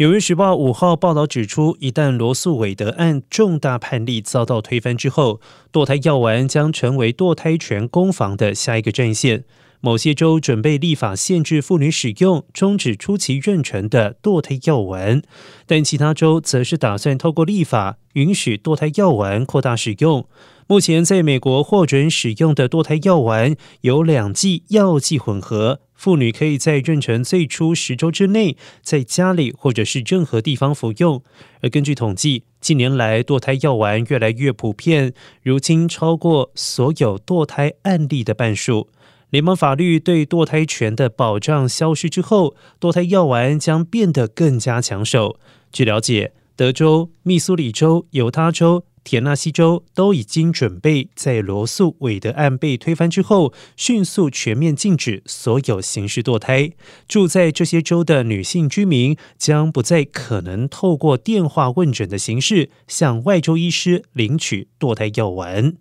纽约时报五号报道指出，一旦罗素韦德案重大判例遭到推翻之后，堕胎药丸将成为堕胎权攻防的下一个战线。某些州准备立法限制妇女使用终止初期妊娠的堕胎药丸，但其他州则是打算透过立法允许堕胎药丸扩大使用。目前在美国获准使用的堕胎药丸有两剂药剂混合。妇女可以在妊娠最初十周之内，在家里或者是任何地方服用。而根据统计，近年来堕胎药丸越来越普遍，如今超过所有堕胎案例的半数。联邦法律对堕胎权的保障消失之后，堕胎药丸将变得更加抢手。据了解，德州、密苏里州、犹他州。田纳西州都已经准备在罗素韦德案被推翻之后，迅速全面禁止所有形式堕胎。住在这些州的女性居民将不再可能透过电话问诊的形式向外州医师领取堕胎药丸。